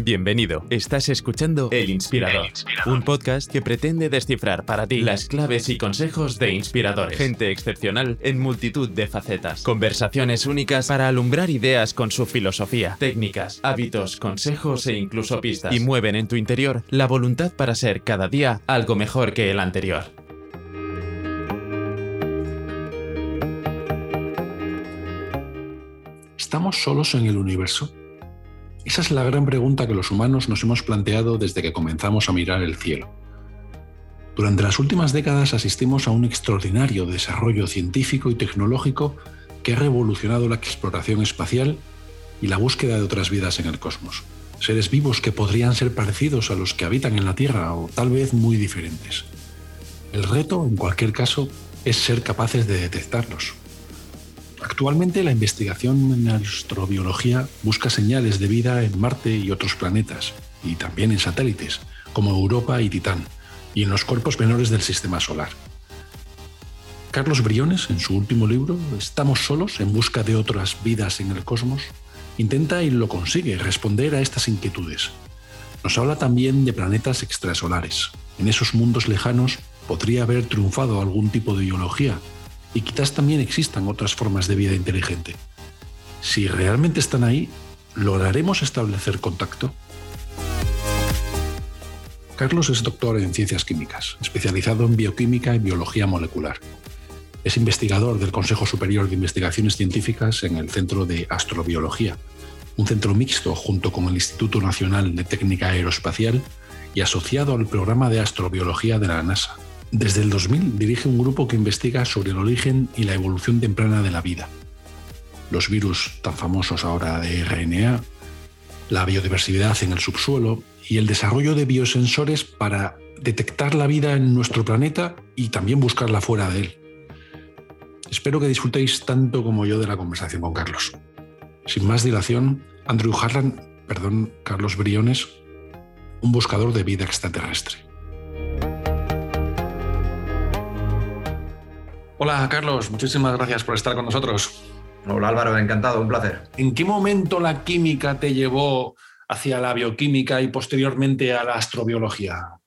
Bienvenido. Estás escuchando El Inspirador, El Inspirador. un podcast que pretende descifrar para ti las claves y consejos de inspiradores. Gente excepcional en multitud de facetas. Conversaciones únicas para alumbrar ideas con su filosofía, técnicas, hábitos, consejos e incluso pistas. Y mueven en tu interior la voluntad para ser cada día algo mejor que el anterior. ¿Estamos solos en el universo? Esa es la gran pregunta que los humanos nos hemos planteado desde que comenzamos a mirar el cielo. Durante las últimas décadas asistimos a un extraordinario desarrollo científico y tecnológico que ha revolucionado la exploración espacial y la búsqueda de otras vidas en el cosmos. Seres vivos que podrían ser parecidos a los que habitan en la Tierra o tal vez muy diferentes. El reto, en cualquier caso, es ser capaces de detectarlos. Actualmente la investigación en astrobiología busca señales de vida en Marte y otros planetas, y también en satélites, como Europa y Titán, y en los cuerpos menores del Sistema Solar. Carlos Briones, en su último libro, ¿Estamos solos en busca de otras vidas en el cosmos?, intenta y lo consigue responder a estas inquietudes. Nos habla también de planetas extrasolares. En esos mundos lejanos podría haber triunfado algún tipo de biología, y quizás también existan otras formas de vida inteligente. Si realmente están ahí, ¿lograremos establecer contacto? Carlos es doctor en ciencias químicas, especializado en bioquímica y biología molecular. Es investigador del Consejo Superior de Investigaciones Científicas en el Centro de Astrobiología, un centro mixto junto con el Instituto Nacional de Técnica Aeroespacial y asociado al programa de astrobiología de la NASA. Desde el 2000 dirige un grupo que investiga sobre el origen y la evolución temprana de la vida, los virus tan famosos ahora de RNA, la biodiversidad en el subsuelo y el desarrollo de biosensores para detectar la vida en nuestro planeta y también buscarla fuera de él. Espero que disfrutéis tanto como yo de la conversación con Carlos. Sin más dilación, Andrew Harlan, perdón, Carlos Briones, un buscador de vida extraterrestre. Hola Carlos, muchísimas gracias por estar con nosotros. Hola Álvaro, encantado, un placer. ¿En qué momento la química te llevó hacia la bioquímica y posteriormente a la astrobiología?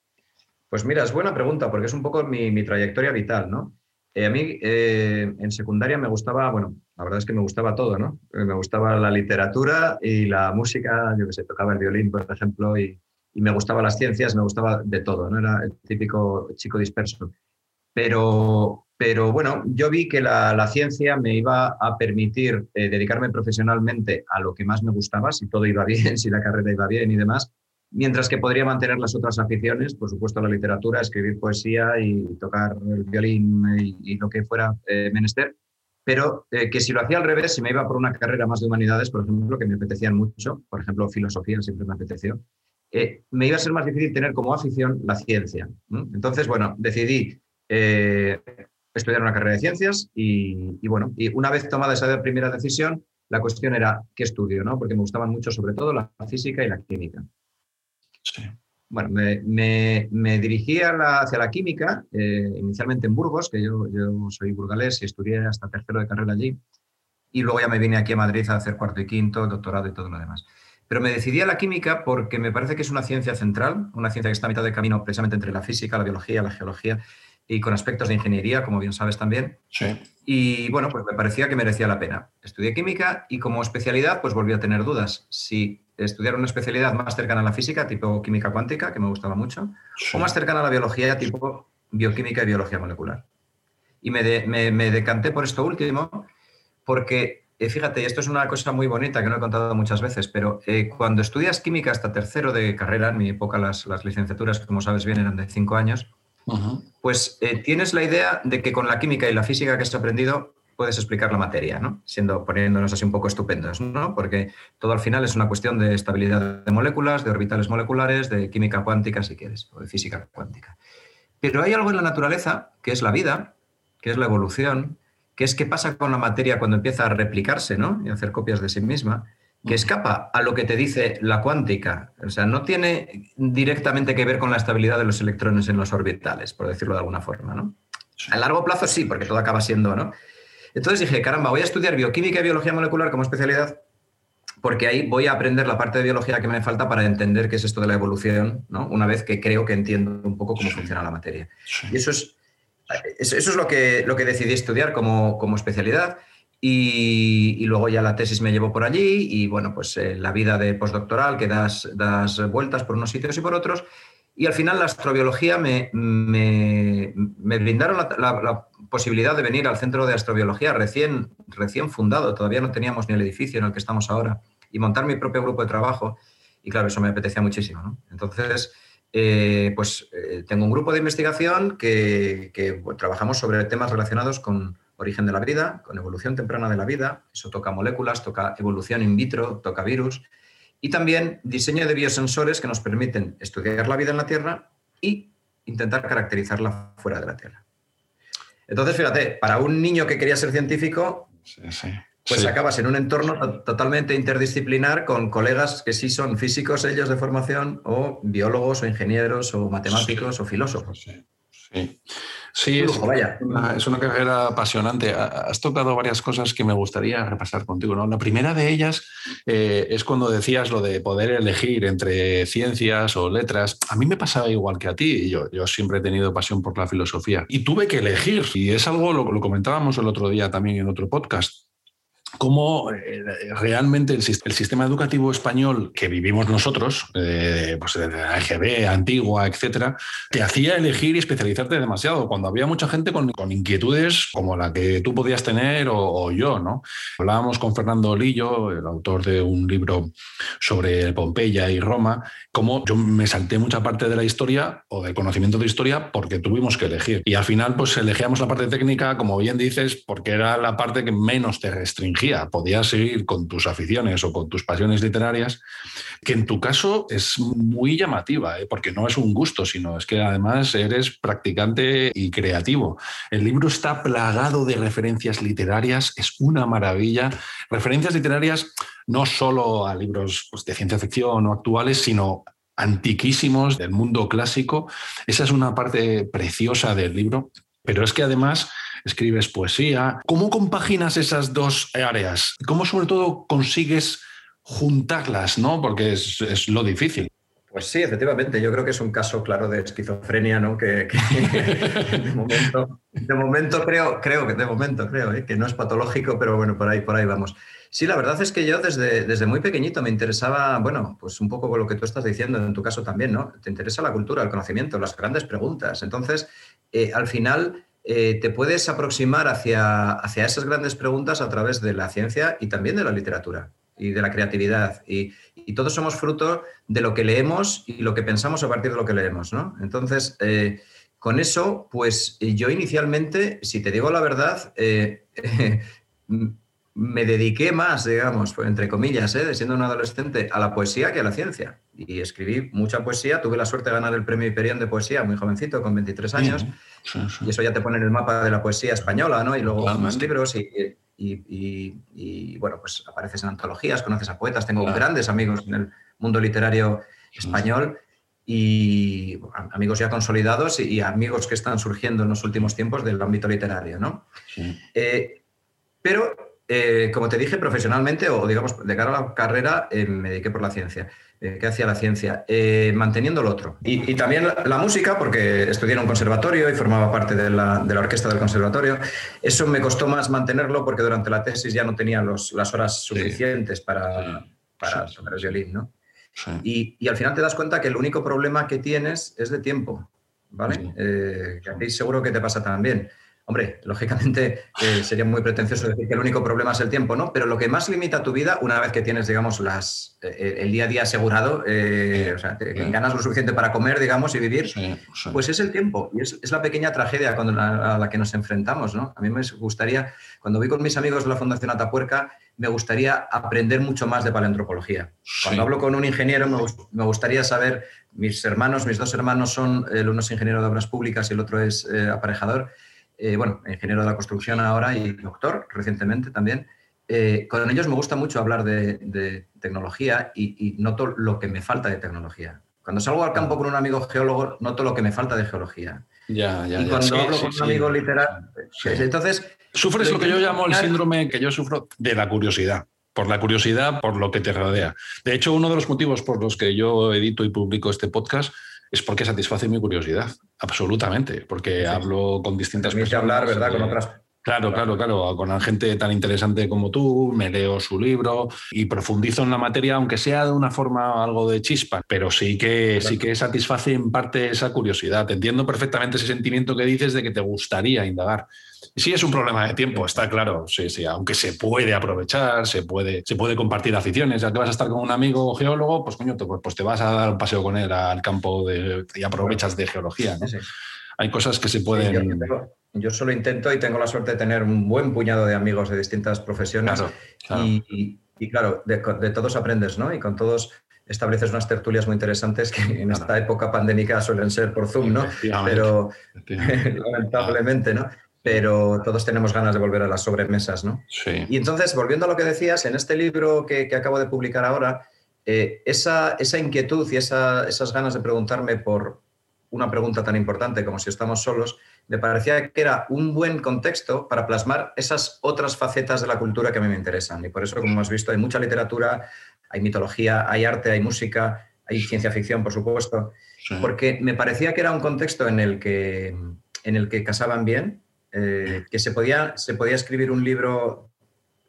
Pues mira, es buena pregunta porque es un poco mi, mi trayectoria vital, ¿no? Eh, a mí eh, en secundaria me gustaba, bueno, la verdad es que me gustaba todo, ¿no? Eh, me gustaba la literatura y la música, yo que sé, tocaba el violín, por ejemplo, y, y me gustaba las ciencias, me gustaba de todo, ¿no? Era el típico chico disperso. Pero, pero bueno, yo vi que la, la ciencia me iba a permitir eh, dedicarme profesionalmente a lo que más me gustaba, si todo iba bien, si la carrera iba bien y demás, mientras que podría mantener las otras aficiones, por supuesto la literatura, escribir poesía y tocar el violín y, y lo que fuera eh, menester, pero eh, que si lo hacía al revés, si me iba por una carrera más de humanidades, por ejemplo, que me apetecían mucho, por ejemplo, filosofía siempre me apeteció, eh, me iba a ser más difícil tener como afición la ciencia. Entonces, bueno, decidí eh, estudiar una carrera de ciencias y, y, bueno, y una vez tomada esa primera decisión, la cuestión era qué estudio, ¿no? Porque me gustaban mucho sobre todo la física y la química. Sí. Bueno, me, me, me dirigí la, hacia la química, eh, inicialmente en Burgos, que yo, yo soy burgalés y estudié hasta tercero de carrera allí, y luego ya me vine aquí a Madrid a hacer cuarto y quinto, doctorado y todo lo demás. Pero me decidí a la química porque me parece que es una ciencia central, una ciencia que está a mitad de camino precisamente entre la física, la biología, la geología y con aspectos de ingeniería, como bien sabes también. Sí. Y bueno, pues me parecía que merecía la pena. Estudié química y como especialidad, pues volví a tener dudas. Si estudiar una especialidad más cercana a la física, tipo química cuántica, que me gustaba mucho, Sí. o más cercana a la biología, tipo bioquímica y biología molecular. Y me, de- me- me decanté por esto último porque, eh, fíjate, esto es una cosa muy bonita que no he contado muchas veces, pero eh, cuando estudias química hasta tercero de carrera, en mi época las, las licenciaturas, como sabes bien, eran de cinco años, Pues eh, tienes la idea de que con la química y la física que has aprendido puedes explicar la materia, ¿no? Siendo, poniéndonos así un poco estupendos, ¿no? Porque todo al final es una cuestión de estabilidad de moléculas, de orbitales moleculares, de química cuántica, si quieres, o de física cuántica. Pero hay algo en la naturaleza, que es la vida, que es la evolución, que es qué pasa con la materia cuando empieza a replicarse, ¿no? Y hacer copias de sí misma, que escapa a lo que te dice la cuántica. O sea, no tiene directamente que ver con la estabilidad de los electrones en los orbitales, por decirlo de alguna forma, ¿no? A largo plazo sí, porque todo acaba siendo, ¿no? Entonces dije, caramba, voy a estudiar bioquímica y biología molecular como especialidad porque ahí voy a aprender la parte de biología que me falta para entender qué es esto de la evolución, ¿no? una vez que creo que entiendo un poco cómo funciona la materia. Y eso es, eso es lo, que, lo que decidí estudiar como, como especialidad. Y, luego ya la tesis me llevó por allí y bueno, pues eh, la vida de postdoctoral que das, das vueltas por unos sitios y por otros. Y al final la astrobiología me, me, me brindaron la, posibilidad de venir al Centro de Astrobiología recién, recién fundado, todavía no teníamos ni el edificio en el que estamos ahora, y montar mi propio grupo de trabajo. Y claro, eso me apetecía muchísimo. ¿no? Entonces, eh, pues eh, tengo un grupo de investigación que, que trabajamos sobre temas relacionados con origen de la vida, con evolución temprana de la vida, eso toca moléculas, toca evolución in vitro, toca virus, y también diseño de biosensores que nos permiten estudiar la vida en la Tierra y intentar caracterizarla fuera de la Tierra. Entonces, fíjate, para un niño que quería ser científico, pues acabas en un entorno totalmente interdisciplinar con colegas que sí son físicos ellos de formación, o biólogos, o ingenieros, o matemáticos, o filósofos. Sí. Sí, es, Una, es, una, carrera apasionante. Has tocado varias cosas que me gustaría repasar contigo. ¿no? La primera de ellas eh, es cuando decías lo de poder elegir entre ciencias o letras. A mí me pasaba igual que a ti. Yo, yo siempre he tenido pasión por la filosofía y tuve que elegir. Y es algo, lo, lo comentábamos el otro día también en otro podcast cómo eh, realmente el, sistema educativo español que vivimos nosotros, eh, pues de la EGB, antigua, etcétera, te hacía elegir y especializarte demasiado, cuando había mucha gente con, inquietudes como la que tú podías tener o, yo, ¿no? Hablábamos con Fernando Lillo, el autor de un libro sobre Pompeya y Roma, cómo yo me salté mucha parte de la historia o del conocimiento de historia porque tuvimos que elegir. Y al final, pues elegíamos la parte técnica, como bien dices, porque era la parte que menos te restringía podías seguir con tus aficiones o con tus pasiones literarias, que en tu caso es muy llamativa, ¿eh? porque no es un gusto, sino es que además eres practicante y creativo. El libro está plagado de referencias literarias, es una maravilla. Referencias literarias no solo a libros pues, de ciencia ficción o actuales, sino antiquísimos del mundo clásico. Esa es una parte preciosa del libro, pero es que además escribes poesía. ¿Cómo compaginas esas dos áreas? ¿Cómo sobre todo consigues juntarlas? ¿no? Porque es, lo difícil. Pues sí, efectivamente, yo creo que es un caso claro de esquizofrenia, ¿no? Que, de, momento, creo, creo que de momento creo ¿eh? que no es patológico, pero bueno, por ahí, por ahí vamos. Sí, la verdad es que yo desde, desde muy pequeñito me interesaba, bueno, pues un poco con lo que tú estás diciendo, en tu caso también, ¿no? Te interesa la cultura, el conocimiento, las grandes preguntas. Entonces, eh, al final, eh, te puedes aproximar hacia, hacia esas grandes preguntas a través de la ciencia y también de la literatura y de la creatividad. Y, todos somos fruto de lo que leemos y lo que pensamos a partir de lo que leemos. ¿no? Entonces, eh, con eso, pues yo inicialmente, si te digo la verdad, eh, me dediqué más, digamos, entre comillas, siendo un adolescente, a la poesía que a la ciencia. Y escribí mucha poesía, tuve la suerte de ganar el premio Hiperión de poesía muy jovencito, con 23 años. Y eso ya te pone en el mapa de la poesía española, ¿no? Y luego más libros y, y, bueno, pues apareces en antologías, conoces a poetas, tengo grandes amigos en el mundo literario español y amigos ya consolidados y, amigos que están surgiendo en los últimos tiempos del ámbito literario, ¿no? Eh, pero, eh, como te dije, profesionalmente o digamos de cara a la carrera, eh, me dediqué por la ciencia. Eh, que hacía la ciencia, eh, manteniendo lo otro. Y, también la, música, porque estudié en un conservatorio y formaba parte de la, orquesta del conservatorio. Eso me costó más mantenerlo porque durante la tesis ya no tenía las horas suficientes para, para tocar el violín, ¿no? Y, al final te das cuenta que el único problema que tienes es de tiempo, ¿vale? Eh, que a ti seguro que te pasa también. Hombre, lógicamente eh, sería muy pretencioso decir que el único problema es el tiempo, ¿no? Pero lo que más limita tu vida, una vez que tienes, digamos, las, eh, el día a día asegurado, eh, o sea, ganas lo suficiente para comer, digamos, y vivir, pues es el tiempo. Y es, la pequeña tragedia cuando, a, la que nos enfrentamos, ¿no? A mí me gustaría, cuando voy con mis amigos de la Fundación Atapuerca, me gustaría aprender mucho más de paleantropología. Cuando hablo con un ingeniero, me, gustaría saber, mis hermanos, mis dos hermanos son, el uno es ingeniero de obras públicas y el otro es aparejador, eh, bueno, ingeniero de la construcción ahora y doctor recientemente también. Eh, con ellos me gusta mucho hablar de, tecnología y, noto lo que me falta de tecnología. Cuando salgo al campo con un amigo geólogo, noto lo que me falta de geología. Ya, ya, y cuando hablo con un amigo literal, entonces... Sufres lo que yo llamo el síndrome que yo sufro de la curiosidad. por la curiosidad, por lo que te rodea. De hecho, uno de los motivos por los que yo edito y publico este podcast es porque satisface mi curiosidad, absolutamente, porque hablo con distintas personas. hablar, ¿verdad? Con otras Claro, claro, claro. Con gente tan interesante como tú, me leo su libro y profundizo en la materia, aunque sea de una forma algo de chispa, pero sí que, sí que satisface en parte esa curiosidad. entiendo perfectamente ese sentimiento que dices de que te gustaría indagar. Sí es un problema de tiempo, está claro, sí, sí, aunque se puede aprovechar, se puede, se puede compartir aficiones, ya que vas a estar con un amigo geólogo, pues coño, te, pues te vas a dar un paseo con él al campo de, y aprovechas de geología. Hay cosas que se pueden... yo, solo intento y tengo la suerte de tener un buen puñado de amigos de distintas profesiones Y, claro, de, todos aprendes, ¿no? Y con todos estableces unas tertulias muy interesantes que en esta época pandémica suelen ser por Zoom, ¿no? Pero lamentablemente, ¿no? pero todos tenemos ganas de volver a las sobremesas, ¿no? Sí. Y entonces, volviendo a lo que decías, en este libro que, acabo de publicar ahora, eh, esa, esa, inquietud y esas ganas de preguntarme por una pregunta tan importante como si estamos solos, me parecía que era un buen contexto para plasmar esas otras facetas de la cultura que a mí me interesan. Y por eso, como hemos visto, hay mucha literatura, hay mitología, hay arte, hay música, hay ciencia ficción, por supuesto, porque me parecía que era un contexto en el que, en el que casaban bien eh, que se podía, se podía escribir un libro,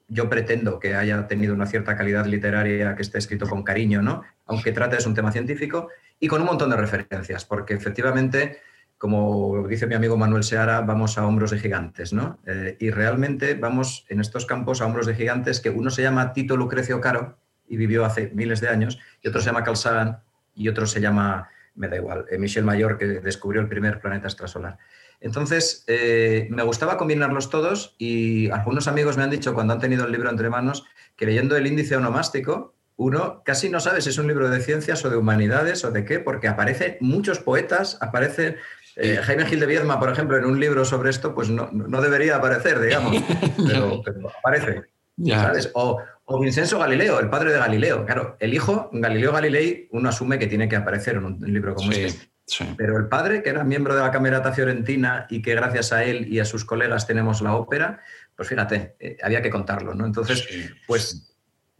yo pretendo que haya tenido una cierta calidad literaria, que esté escrito con cariño, ¿no? aunque trate de un tema científico, y con un montón de referencias, porque efectivamente, como dice mi amigo Manuel Seara, vamos a hombros de gigantes, ¿no? Eh, y realmente vamos en estos campos a hombros de gigantes que uno se llama Tito Lucrecio Caro y vivió hace miles de años, y otro se llama Carl y otro se llama, me da igual, eh, Michel Mayor, que descubrió el primer planeta extrasolar. Entonces, eh, me gustaba combinarlos todos y algunos amigos me han dicho cuando han tenido el libro entre manos que leyendo el índice onomástico, uno casi no sabe si es un libro de ciencias o de humanidades o de qué, porque aparecen muchos poetas, aparece eh, Jaime Gil de Viedma, por ejemplo, en un libro sobre esto, pues no, debería aparecer, digamos, pero, aparece. ¿sabes? O, o, Vincenzo Galileo, el padre de Galileo. Claro, el hijo, Galileo Galilei, uno asume que tiene que aparecer en un libro como este. Pero el padre, que era miembro de la Camerata Fiorentina y que gracias a él y a sus colegas tenemos la ópera, pues fíjate, eh, había que contarlo, ¿no? Entonces, pues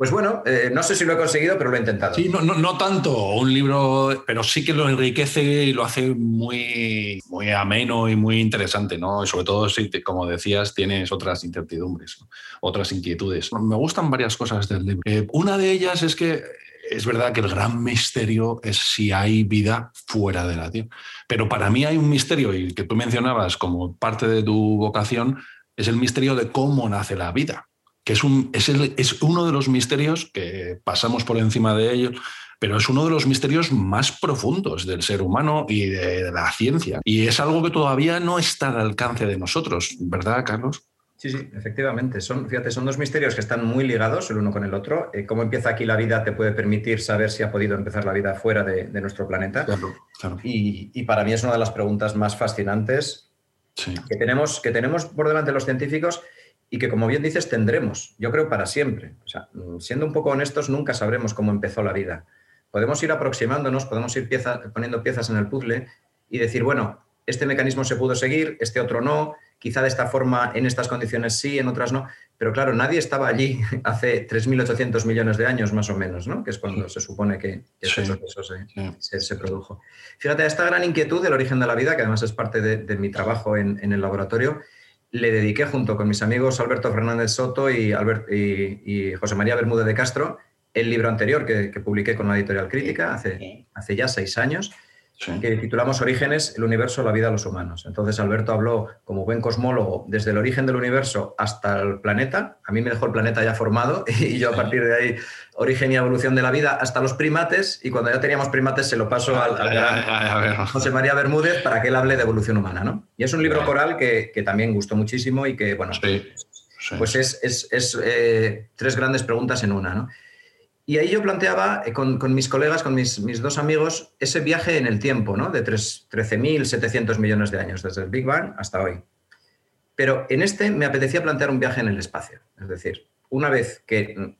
pues bueno, eh, no sé si lo he conseguido, pero lo he intentado. Sí, no, tanto un libro, pero sí que lo enriquece y lo hace muy, muy ameno y muy interesante, ¿no? Sobre todo si, como decías, tienes otras incertidumbres, otras inquietudes. Me gustan varias cosas del libro. Eh, una de ellas es que es verdad que el gran misterio es si hay vida fuera de la Tierra. Pero para mí hay un misterio, y que tú mencionabas como parte de tu vocación, es el misterio de cómo nace la vida, que es, un, es, es uno de los misterios que pasamos por encima de ellos, pero es uno de los misterios más profundos del ser humano y de la ciencia. Y es algo que todavía no está al alcance de nosotros, ¿verdad, Carlos? Sí, sí, efectivamente. Son, fíjate, son dos misterios que están muy ligados el uno con el otro. Eh, cómo empieza aquí la vida te puede permitir saber si ha podido empezar la vida fuera de, nuestro planeta. Y, para mí es una de las preguntas más fascinantes que, tenemos, que tenemos por delante los científicos y que, como bien dices, tendremos, yo creo, para siempre. O sea, siendo un poco honestos, nunca sabremos cómo empezó la vida. Podemos ir aproximándonos, podemos ir poniendo piezas en el puzzle y decir, bueno, este mecanismo se pudo seguir, este otro no, quizá de esta forma, en estas condiciones sí, en otras no, pero claro, nadie estaba allí hace 3.800 millones de años más o menos, ¿no? que es cuando se supone que este proceso se, produjo. Fíjate, esta gran inquietud del origen de la vida, que además es parte de, mi trabajo en, el laboratorio, le dediqué junto con mis amigos Alberto Fernández Soto y, y, José María Bermúdez de Castro el libro anterior que, que publiqué con la editorial Crítica hace, hace ya seis años que titulamos Orígenes, el universo, la vida, los humanos. Entonces Alberto habló como buen cosmólogo desde el origen del universo hasta el planeta. A mí me dejó el planeta ya formado y yo a partir de ahí origen y evolución de la vida hasta los primates y cuando ya teníamos primates se lo paso al, José María Bermúdez para que él hable de evolución humana. ¿no? Y es un libro coral que, también gustó muchísimo y que, bueno, pues es, es, eh, tres grandes preguntas en una. ¿no? Y ahí yo planteaba eh, con, mis colegas, con mis, dos amigos, ese viaje en el tiempo, ¿no? De 13.700 millones de años, desde el Big Bang hasta hoy. Pero en este me apetecía plantear un viaje en el espacio. Es decir, una vez que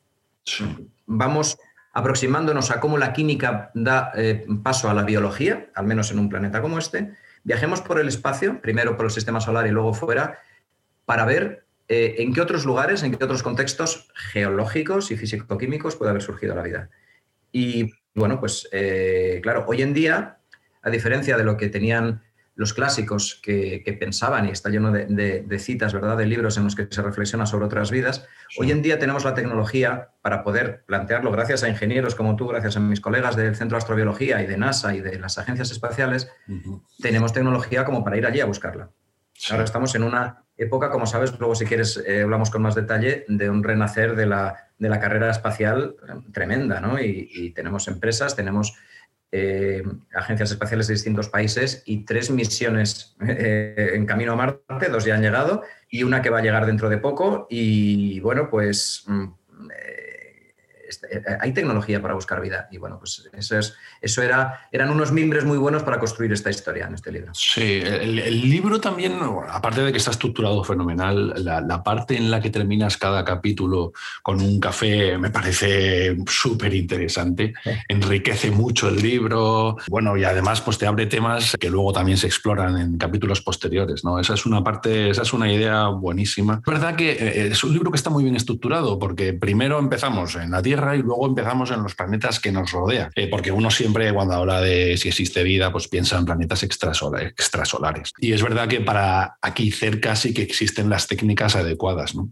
vamos aproximándonos a cómo la química da eh, paso a la biología, al menos en un planeta como este, viajemos por el espacio, primero por el sistema solar y luego fuera, para ver eh, en qué otros lugares, en qué otros contextos geológicos y físico-químicos puede haber surgido la vida. Y bueno, pues eh, claro, hoy en día, a diferencia de lo que tenían los clásicos que, pensaban, y está lleno de, citas, ¿verdad?, de libros en los que se reflexiona sobre otras vidas, hoy en día tenemos la tecnología para poder plantearlo, gracias a ingenieros como tú, gracias a mis colegas del Centro de Astrobiología y de NASA y de las agencias espaciales, tenemos tecnología como para ir allí a buscarla. Ahora estamos en una época, como sabes, luego si quieres eh, hablamos con más detalle, de un renacer de la, de la carrera espacial eh, tremenda, ¿no? y tenemos empresas, tenemos eh, agencias espaciales de distintos países y tres misiones en camino a Marte, dos ya han llegado y una que va a llegar dentro de poco. Y bueno, pues mm, hay tecnología para buscar vida. Y bueno, pues eso, es, eso era, eran unos mimbres muy buenos para construir esta historia en este libro. Sí, el, libro también, aparte de que está estructurado fenomenal, la, parte en la que terminas cada capítulo con un café me parece súper interesante. Enriquece mucho el libro. Bueno, y además pues te abre temas que luego también se exploran en capítulos posteriores. ¿no? Esa es una parte, esa es una idea buenísima. Es verdad que eh, es un libro que está muy bien estructurado porque primero empezamos en la Tierra y luego empezamos en los planetas que nos rodean. Eh, porque uno siempre cuando habla de si existe vida, pues piensa en planetas extrasolares. Y es verdad que para aquí cerca sí que existen las técnicas adecuadas. ¿no?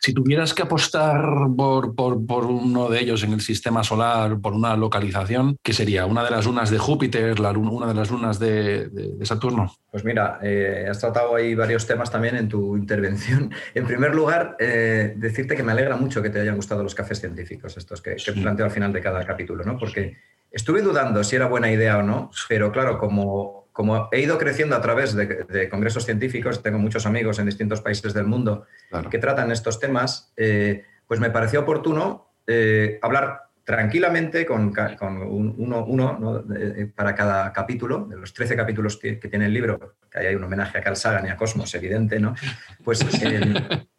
Si tuvieras que apostar por, por, uno de ellos en el sistema solar, por una localización, ¿qué sería? ¿Una de las lunas de Júpiter, la, una de las lunas de, Saturno? Pues mira, eh, has tratado ahí varios temas también en tu intervención. En primer lugar, eh, decirte que me alegra mucho que te hayan gustado los cafés científicos, estos que, que planteo al final de cada capítulo, ¿no? Porque estuve dudando si era buena idea o no, pero claro, como como he ido creciendo a través de, congresos científicos, tengo muchos amigos en distintos países del mundo que tratan estos temas, eh, pues me pareció oportuno eh, hablar tranquilamente con, uno, para cada capítulo, de los 13 capítulos que, tiene el libro, que hay un homenaje a Carl Sagan y a Cosmos, evidente, ¿no? Pues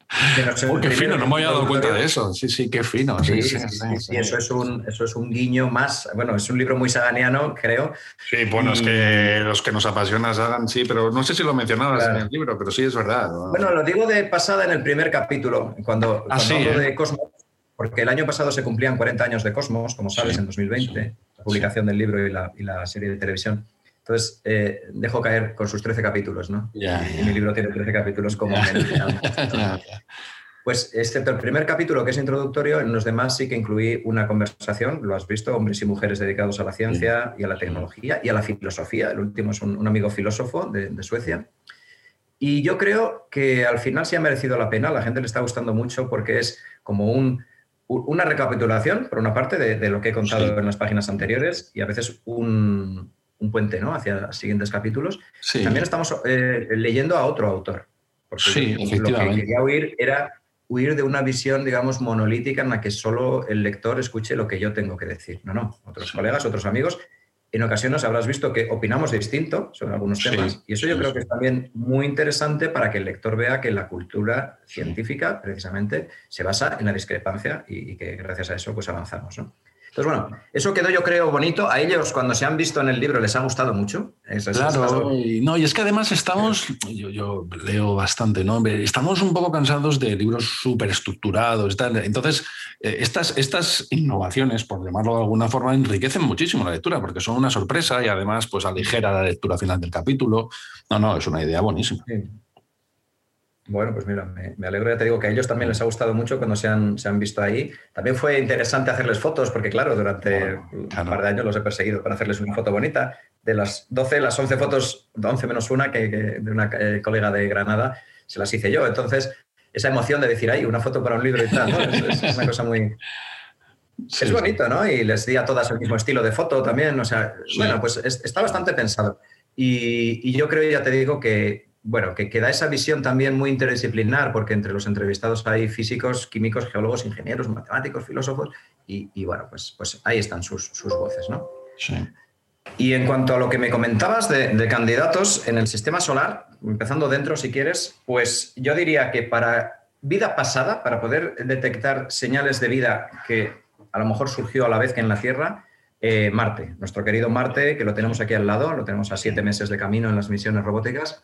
qué fino, no me había dado cuenta de eso. Sí, sí, qué fino. Sí, sí, sí, eso, es un, eso es un guiño más. Bueno, es un libro muy saganiano, creo. Sí, bueno, es que los que nos apasiona Sagan, sí, pero no sé si lo mencionabas en el libro, pero sí es verdad. Bueno, lo digo de pasada en el primer capítulo, cuando, ah, hablo ¿eh? de Cosmos, porque el año pasado se cumplían 40 años de Cosmos, como sabes, en 2020, la publicación del libro y la, y la serie de televisión. Entonces, eh, dejo caer con sus 13 capítulos, ¿no? y mi libro tiene 13 capítulos como Pues excepto el primer capítulo, que es introductorio, en los demás sí que incluí una conversación, lo has visto, hombres y mujeres dedicados a la ciencia y a la tecnología y a la filosofía. El último es un, amigo filósofo de, Suecia. Y yo creo que al final sí ha merecido la pena, a la gente le está gustando mucho porque es como un, una recapitulación, por una parte, de, lo que he contado en las páginas anteriores y a veces un, un puente ¿no? hacia los siguientes capítulos. También estamos eh, leyendo a otro autor. Porque sí, lo que quería huir era huir de una visión, digamos, monolítica en la que solo el lector escuche lo que yo tengo que decir. No, no, otros colegas, otros amigos. En ocasiones habrás visto que opinamos distinto sobre algunos temas y eso yo creo que es también muy interesante para que el lector vea que la cultura científica precisamente se basa en la discrepancia y, y que gracias a eso pues avanzamos. ¿no? Entonces, bueno, eso quedó yo creo bonito. A ellos cuando se han visto en el libro les ha gustado mucho. claro, y, no, y es que además estamos, yo, leo bastante, ¿no? Estamos un poco cansados de libros súper estructurados. Entonces, eh, estas, estas innovaciones, por llamarlo de alguna forma, enriquecen muchísimo la lectura porque son una sorpresa y además pues aligera la lectura final del capítulo. No, no, es una idea buenísima. Bueno, pues mira, me, alegro, ya te digo que a ellos también les ha gustado mucho cuando se han, se han visto ahí. También fue interesante hacerles fotos, porque claro, durante un par de años los he perseguido para hacerles una foto bonita. De las 12, las 11 fotos, 11 menos una, que, de una eh, colega de Granada, se las hice yo. Entonces, esa emoción de decir, ahí, una foto para un libro y tal, es, una cosa muy... es bonito, ¿no? Y les di a todas el mismo estilo de foto también. O sea, bueno, pues está bastante pensado. Y, y, yo creo, ya te digo, que, bueno, que, queda esa visión también muy interdisciplinar, porque entre los entrevistados hay físicos, químicos, geólogos, ingenieros, matemáticos, filósofos, y, bueno, pues, pues ahí están sus, voces, ¿no? Sí. Y en cuanto a lo que me comentabas de, candidatos en el sistema solar, empezando dentro si quieres, pues yo diría que para vida pasada, para poder detectar señales de vida que a lo mejor surgió a la vez que en la Tierra, eh, Marte, nuestro querido Marte, que lo tenemos aquí al lado, lo tenemos a siete meses de camino en las misiones robóticas,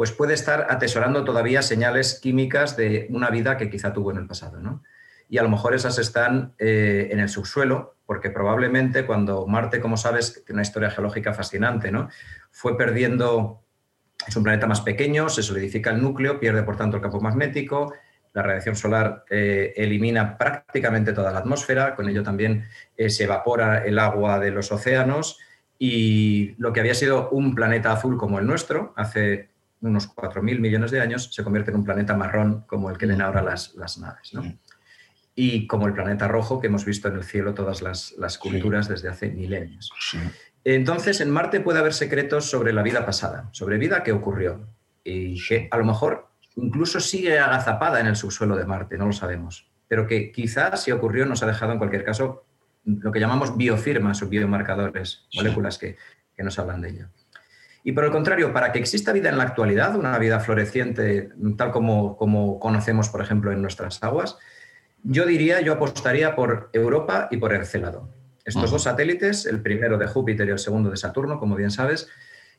pues puede estar atesorando todavía señales químicas de una vida que quizá tuvo en el pasado. ¿no? Y a lo mejor esas están eh, en el subsuelo, porque probablemente cuando Marte, como sabes, tiene una historia geológica fascinante, ¿no? fue perdiendo, es un planeta más pequeño, se solidifica el núcleo, pierde por tanto el campo magnético, la radiación solar eh, elimina prácticamente toda la atmósfera, con ello también eh, se evapora el agua de los océanos y lo que había sido un planeta azul como el nuestro hace unos 4.000 millones de años, se convierte en un planeta marrón como el que ven ahora las, las naves. Y como el planeta rojo que hemos visto en el cielo todas las, las culturas desde hace milenios. Entonces, en Marte puede haber secretos sobre la vida pasada, sobre vida que ocurrió y que a lo mejor incluso sigue agazapada en el subsuelo de Marte, no lo sabemos, pero que quizás si ocurrió nos ha dejado en cualquier caso lo que llamamos biofirmas o biomarcadores, moléculas que, que nos hablan de ello. Y por el contrario, para que exista vida en la actualidad, una vida floreciente tal como, como conocemos, por ejemplo, en nuestras aguas, yo diría, yo apostaría por Europa y por Encelado. Estos dos satélites, el primero de Júpiter y el segundo de Saturno, como bien sabes,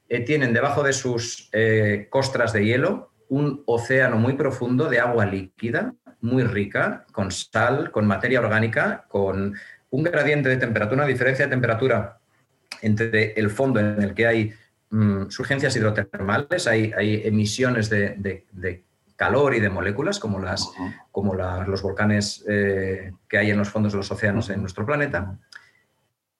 eh, tienen debajo de sus eh, costras de hielo un océano muy profundo de agua líquida, muy rica, con sal, con materia orgánica, con un gradiente de temperatura, una diferencia de temperatura entre el fondo en el que hay Mm, surgencias hidrotermales, hay, hay emisiones de, calor y de moléculas, como, las, como los volcanes eh, que hay en los fondos de los océanos en nuestro planeta.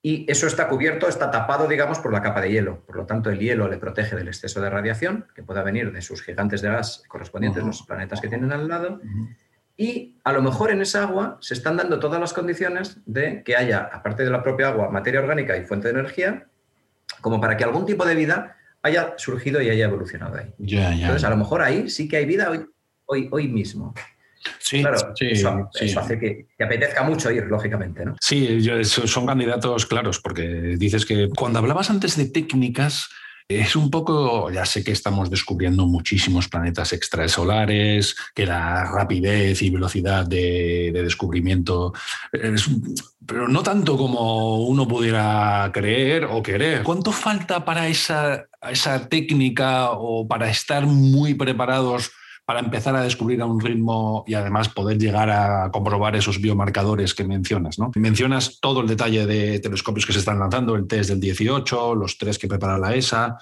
Y eso está cubierto, está tapado, digamos, por la capa de hielo. Por lo tanto, el hielo le protege del exceso de radiación que pueda venir de sus gigantes de gas correspondientes, a los planetas que tienen al lado. Y a lo mejor en esa agua se están dando todas las condiciones de que haya, aparte de la propia agua, materia orgánica y fuente de energía, como para que algún tipo de vida haya surgido y haya evolucionado ahí. Entonces, a lo mejor ahí sí que hay vida hoy, hoy, hoy mismo. Sí, claro, eso, hace que, que, apetezca mucho ir, lógicamente. ¿no? Sí, son candidatos claros, porque dices que cuando hablabas antes de técnicas, es un poco, ya sé que estamos descubriendo muchísimos planetas extrasolares, que la rapidez y velocidad de, descubrimiento, pero no tanto como uno pudiera creer o querer. ¿Cuánto falta para esa, esa técnica o para estar muy preparados? Para empezar a descubrir a un ritmo y además poder llegar a comprobar esos biomarcadores que mencionas. ¿no? Mencionas todo el detalle de telescopios que se están lanzando, el test del 18, los tres que prepara la ESA,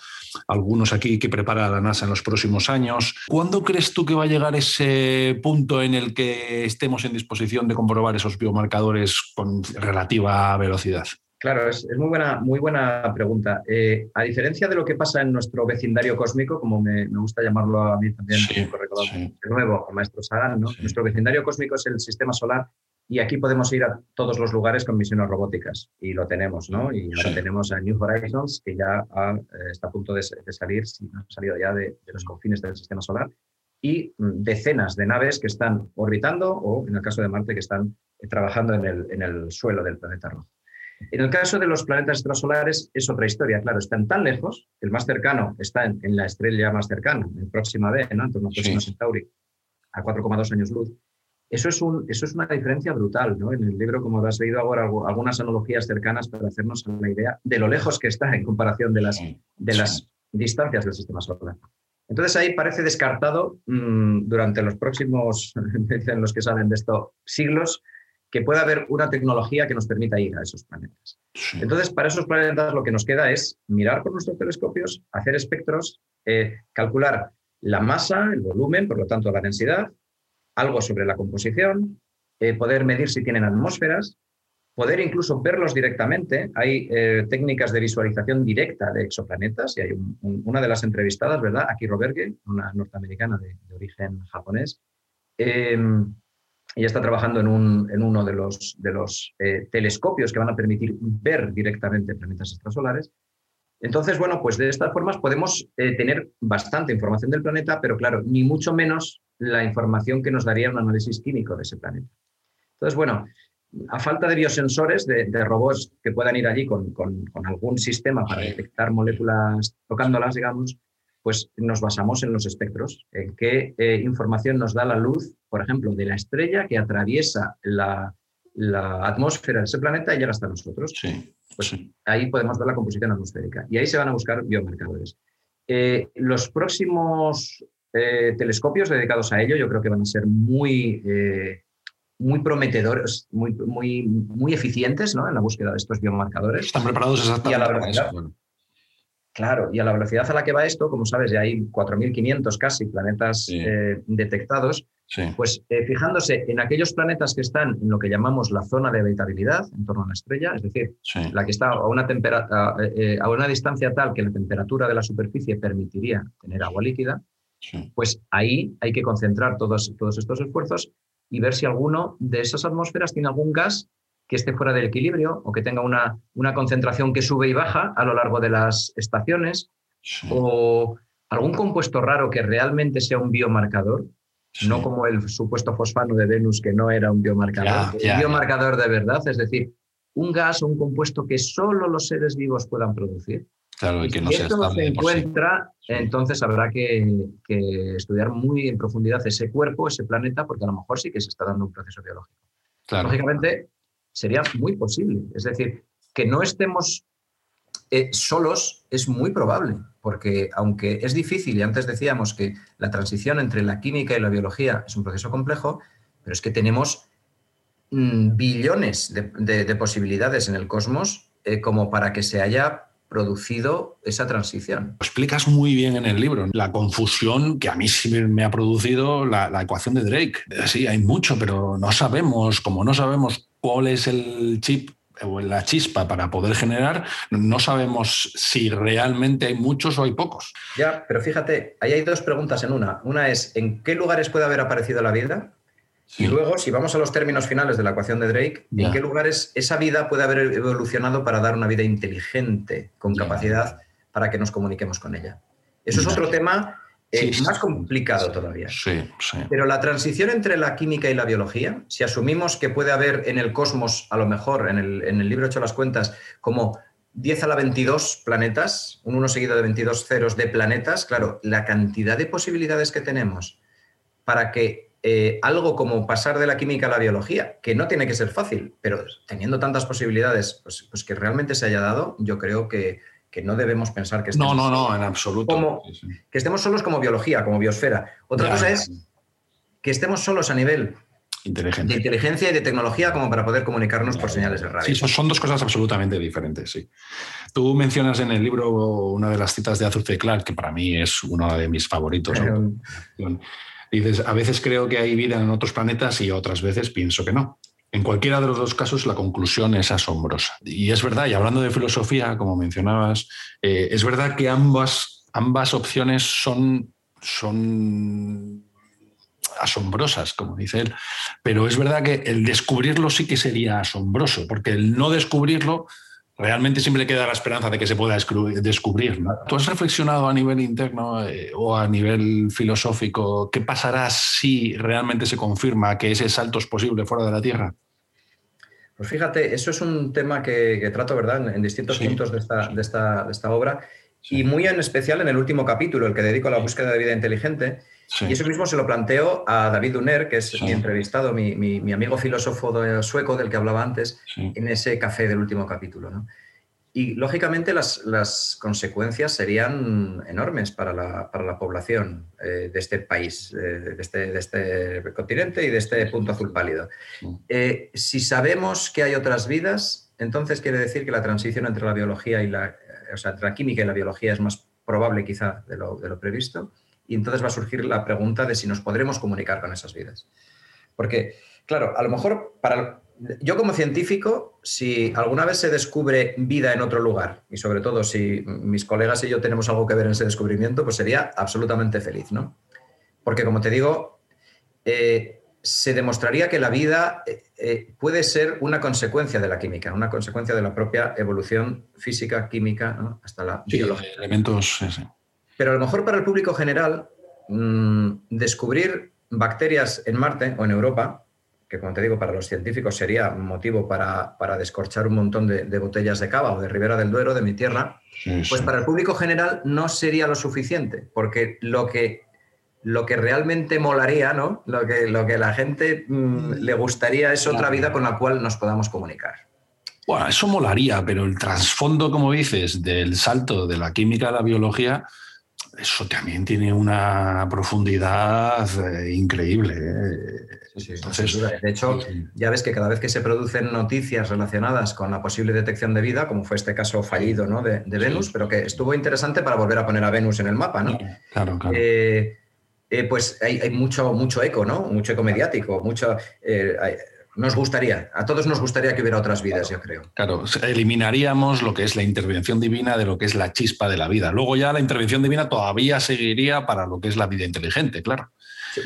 algunos aquí que prepara la NASA en los próximos años. ¿Cuándo crees tú que va a llegar ese punto en el que estemos en disposición de comprobar esos biomarcadores con relativa velocidad? Claro, es, muy, buena, muy buena pregunta. Eh, a diferencia de lo que pasa en nuestro vecindario cósmico, como me, gusta llamarlo a mí también, de nuevo, el maestro Sagan, nuestro vecindario cósmico es el sistema solar y aquí podemos ir a todos los lugares con misiones robóticas. Y lo tenemos, ¿no? Y ahora tenemos a New Horizons, que ya eh, está a punto de, salir, si no ha salido ya de, los confines del sistema solar, y mm, decenas de naves que están orbitando o, en el caso de Marte, que están eh, trabajando en el, en el suelo del planeta rojo. En el caso de los planetas extrasolares es otra historia, claro, están tan lejos, el más cercano está en, la estrella más cercana, en próxima B, ¿no? en torno a Próxima Centauri, a 4,2 años luz. Eso es, un, eso es una diferencia brutal, ¿no? En el libro, como has leído ahora, algunas analogías cercanas para hacernos la idea de lo lejos que está en comparación de las, de las distancias del sistema solar. Entonces ahí parece descartado mm, durante los próximos, en los que salen de esto, siglos, que pueda haber una tecnología que nos permita ir a esos planetas. Entonces, para esos planetas lo que nos queda es mirar por nuestros telescopios, hacer espectros, eh, calcular la masa, el volumen, por lo tanto la densidad, algo sobre la composición, eh, poder medir si tienen atmósferas, poder incluso verlos directamente. Hay eh, técnicas de visualización directa de exoplanetas y hay una de las entrevistadas, ¿verdad? Aki Roberge, una norteamericana de, de origen japonés, em, ella está trabajando en, uno de los, de los eh, telescopios que van a permitir ver directamente planetas extrasolares. Entonces, bueno, pues de estas formas podemos eh, tener bastante información del planeta, pero claro, ni mucho menos la información que nos daría un análisis químico de ese planeta. Entonces, bueno, a falta de biosensores, de, robots que puedan ir allí con, con, algún sistema para detectar moléculas tocándolas, digamos, pues nos basamos en los espectros, en qué eh, información nos da la luz, por ejemplo, de la estrella que atraviesa la, atmósfera de ese planeta y llega hasta nosotros. Sí, pues ahí podemos ver la composición atmosférica y ahí se van a buscar biomarcadores. Eh, los próximos eh, telescopios dedicados a ello yo creo que van a ser muy, eh, muy prometedores, muy, muy, muy eficientes ¿no? en la búsqueda de estos biomarcadores. Están preparados exactamente para eso. Claro, y a la velocidad a la que va esto, como sabes, ya hay 4.500 casi planetas detectados. Pues fijándose en aquellos planetas que están en lo que llamamos la zona de habitabilidad en torno a la estrella, es decir, la que está a una, a, a una distancia tal que la temperatura de la superficie permitiría tener agua líquida, pues ahí hay que concentrar todos, todos estos esfuerzos y ver si alguno de esas atmósferas tiene algún gas que esté fuera del equilibrio o que tenga una, una concentración que sube y baja a lo largo de las estaciones o algún compuesto raro que realmente sea un biomarcador, no como el supuesto fosfano de Venus que no era un biomarcador, un biomarcador de verdad, es decir, un gas o un compuesto que solo los seres vivos puedan producir. Claro, y que no si esto no se encuentra, entonces habrá que, estudiar muy en profundidad ese cuerpo, ese planeta, porque a lo mejor sí que se está dando un proceso biológico. Lógicamente, sería muy posible. Es decir, que no estemos eh, solos es muy probable, porque aunque es difícil, y antes decíamos que la transición entre la química y la biología es un proceso complejo, pero es que tenemos mm, billones de, posibilidades en el cosmos eh, como para que se haya producido esa transición. Lo explicas muy bien en el libro, la confusión que a mí sí me ha producido la, ecuación de Drake. Sí, hay mucho, pero no sabemos, como no sabemos cuál es el chip o la chispa para poder generar, no sabemos si realmente hay muchos o hay pocos. Ya, pero fíjate, ahí hay dos preguntas en una. Una es, ¿en qué lugares puede haber aparecido la vida? Y luego, si vamos a los términos finales de la ecuación de Drake, ¿en qué lugares esa vida puede haber evolucionado para dar una vida inteligente, con capacidad para que nos comuniquemos con ella? Eso es otro tema eh, más complicado todavía. Pero la transición entre la química y la biología, si asumimos que puede haber en el cosmos, a lo mejor en el, en el libro hecho las cuentas, como 10 a la 22 planetas, un uno seguido de 22 ceros de planetas, claro, la cantidad de posibilidades que tenemos para que eh, algo como pasar de la química a la biología, que no tiene que ser fácil, pero teniendo tantas posibilidades, pues, pues que realmente se haya dado, yo creo que, no debemos pensar que estemos... No, no, no, en absoluto. Que estemos solos como biología, como biosfera. Otra cosa es que estemos solos a nivel de inteligencia y de tecnología como para poder comunicarnos por señales de radio. Sí, son dos cosas absolutamente diferentes, sí. Tú mencionas en el libro una de las citas de Arthur C. Clarke, que para mí es uno de mis favoritos. Dices, a veces creo que hay vida en otros planetas y otras veces pienso que no. En cualquiera de los dos casos la conclusión es asombrosa. Y es verdad, y hablando de filosofía, como mencionabas, eh, es verdad que ambas, ambas opciones son, son asombrosas, como dice él, pero es verdad que el descubrirlo sí que sería asombroso, porque el no descubrirlo realmente siempre queda la esperanza de que se pueda descubrir. ¿Tú has reflexionado a nivel interno eh, o a nivel filosófico qué pasará si realmente se confirma que ese salto es posible fuera de la Tierra? Pues fíjate, eso es un tema que, trato, ¿verdad?, en, distintos puntos de esta, obra y muy en especial en el último capítulo, el que dedico a la búsqueda de vida inteligente. Y eso mismo se lo planteo a David Uner, que es mi entrevistado, mi, amigo filósofo sueco del que hablaba antes, en ese café del último capítulo. Y lógicamente las, consecuencias serían enormes para la, población eh, de este país, eh, este, de, este, continente y de este punto azul pálido. Eh, si sabemos que hay otras vidas, entonces quiere decir que la transición entre la biología y la, o sea, entre la química y la biología es más probable quizá de lo, de lo previsto y entonces va a surgir la pregunta de si nos podremos comunicar con esas vidas. Porque, claro, a lo mejor para yo como científico, si alguna vez se descubre vida en otro lugar, y sobre todo si mis colegas y yo tenemos algo que ver en ese descubrimiento, pues sería absolutamente feliz, ¿no? Porque como te digo, eh, se demostraría que la vida eh, eh, puede ser una consecuencia de la química, una consecuencia de la propia evolución física, química, hasta la sí, biología. Elementos, sí. Pero a lo mejor para el público general, mm, descubrir bacterias en Marte o en Europa, que como te digo, para los científicos sería motivo para, descorchar un montón de, botellas de cava o de Ribera del Duero, de mi tierra, pues para el público general no sería lo suficiente, porque lo que, lo que realmente molaría, ¿no? lo, que, lo que la gente mm, le gustaría es otra vida con la cual nos podamos comunicar. Bueno, eso molaría, pero el trasfondo, como dices, del salto de la química a la biología, eso también tiene una profundidad eh, increíble. ¿eh? de hecho, ya ves que cada vez que se producen noticias relacionadas con la posible detección de vida, como fue este caso fallido ¿no? de, Venus, pero que estuvo interesante para volver a poner a Venus en el mapa, ¿no? Claro, claro. Eh, pues hay, mucho, mucho eco, ¿no? Mucho eco mediático, mucho nos gustaría, a todos nos gustaría que hubiera otras vidas, yo creo. Claro, eliminaríamos lo que es la intervención divina de lo que es la chispa de la vida. Luego ya la intervención divina todavía seguiría para lo que es la vida inteligente, claro.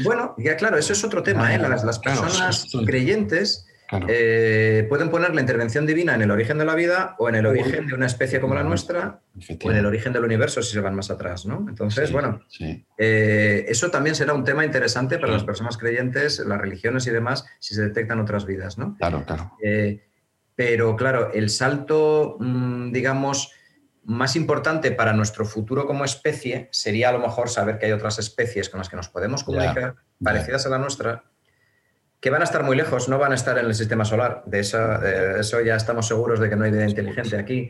Bueno, ya claro, eso es otro tema. ¿eh? Las, personas creyentes eh, pueden poner la intervención divina en el origen de la vida o en el origen de una especie como la nuestra o en el origen del universo si se van más atrás, ¿no? Entonces, bueno, eh, eso también será un tema interesante para las personas creyentes, las religiones y demás, si se detectan otras vidas, ¿no? Claro, claro. Eh, pero claro, el salto, mm, digamos, más importante para nuestro futuro como especie sería a lo mejor saber que hay otras especies con las que nos podemos comunicar, parecidas a la nuestra, que van a estar muy lejos, no van a estar en el sistema solar. De eso, eso ya estamos seguros de que no hay vida inteligente aquí.